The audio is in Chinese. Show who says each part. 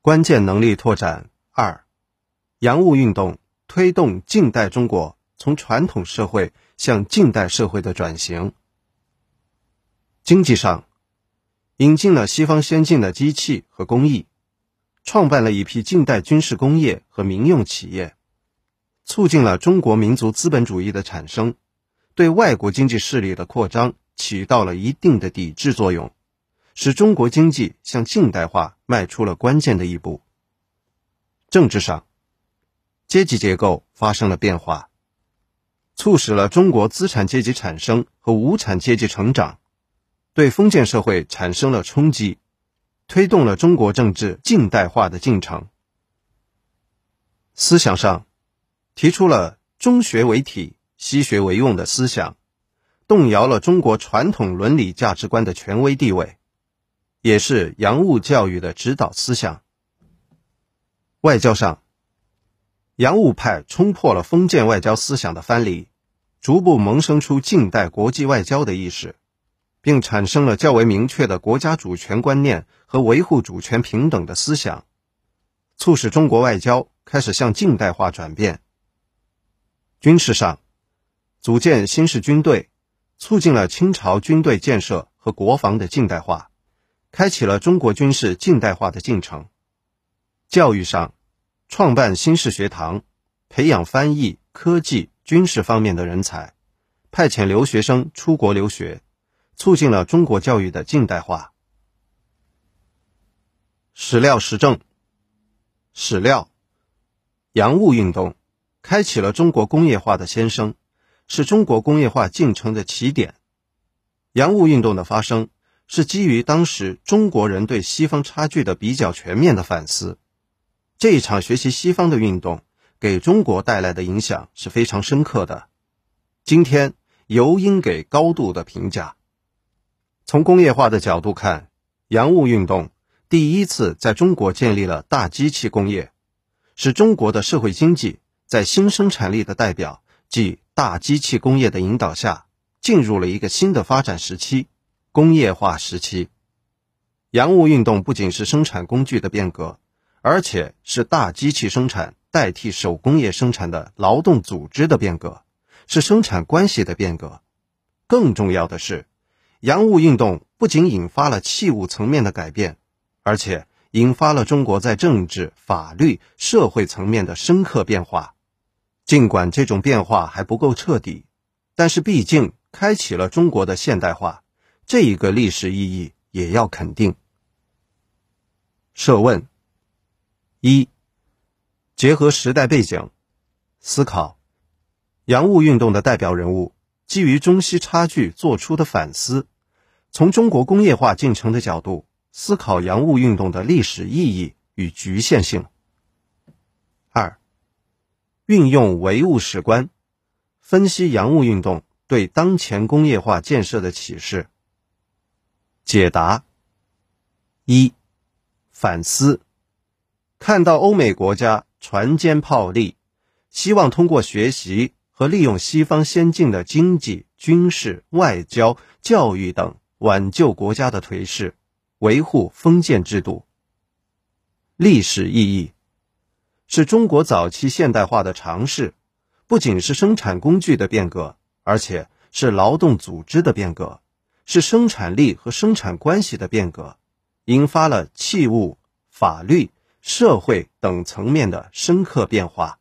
Speaker 1: 关键能力拓展二，洋务运动推动近代中国从传统社会向近代社会的转型。经济上，引进了西方先进的机器和工艺，创办了一批近代军事工业和民用企业，促进了中国民族资本主义的产生，对外国经济势力的扩张起到了一定的抵制作用，使中国经济向近代化迈出了关键的一步。政治上，阶级结构发生了变化，促使了中国资产阶级产生和无产阶级成长。对封建社会产生了冲击，推动了中国政治近代化的进程。思想上，提出了中学为体、西学为用的思想，动摇了中国传统伦理价值观的权威地位，也是洋务教育的指导思想。外交上，洋务派冲破了封建外交思想的藩篱，逐步萌生出近代国际外交的意识。并产生了较为明确的国家主权观念和维护主权平等的思想，促使中国外交开始向近代化转变。军事上，组建新式军队，促进了清朝军队建设和国防的近代化，开启了中国军事近代化的进程。教育上，创办新式学堂，培养翻译、科技、军事方面的人才，派遣留学生出国留学。促进了中国教育的近代化。史料实证，史料，洋务运动开启了中国工业化的先声，是中国工业化进程的起点。洋务运动的发生是基于当时中国人对西方差距的比较全面的反思。这一场学习西方的运动给中国带来的影响是非常深刻的。今天尤应给高度的评价。从工业化的角度看，洋务运动第一次在中国建立了大机器工业，使中国的社会经济在新生产力的代表即大机器工业的引导下，进入了一个新的发展时期——工业化时期。洋务运动不仅是生产工具的变革，而且是大机器生产代替手工业生产的劳动组织的变革，是生产关系的变革。更重要的是。洋务运动不仅引发了器物层面的改变，而且引发了中国在政治、法律、社会层面的深刻变化。尽管这种变化还不够彻底，但是毕竟开启了中国的现代化，这一个历史意义也要肯定。设问：一、结合时代背景思考，洋务运动的代表人物。基于中西差距做出的反思，从中国工业化进程的角度思考洋务运动的历史意义与局限性。二、运用唯物史观，分析洋务运动对当前工业化建设的启示。解答：一、反思，看到欧美国家船坚炮利，希望通过学习。和利用西方先进的经济、军事、外交、教育等挽救国家的颓势，维护封建制度。历史意义是中国早期现代化的尝试，不仅是生产工具的变革，而且是劳动组织的变革，是生产力和生产关系的变革，引发了器物、法律、社会等层面的深刻变化。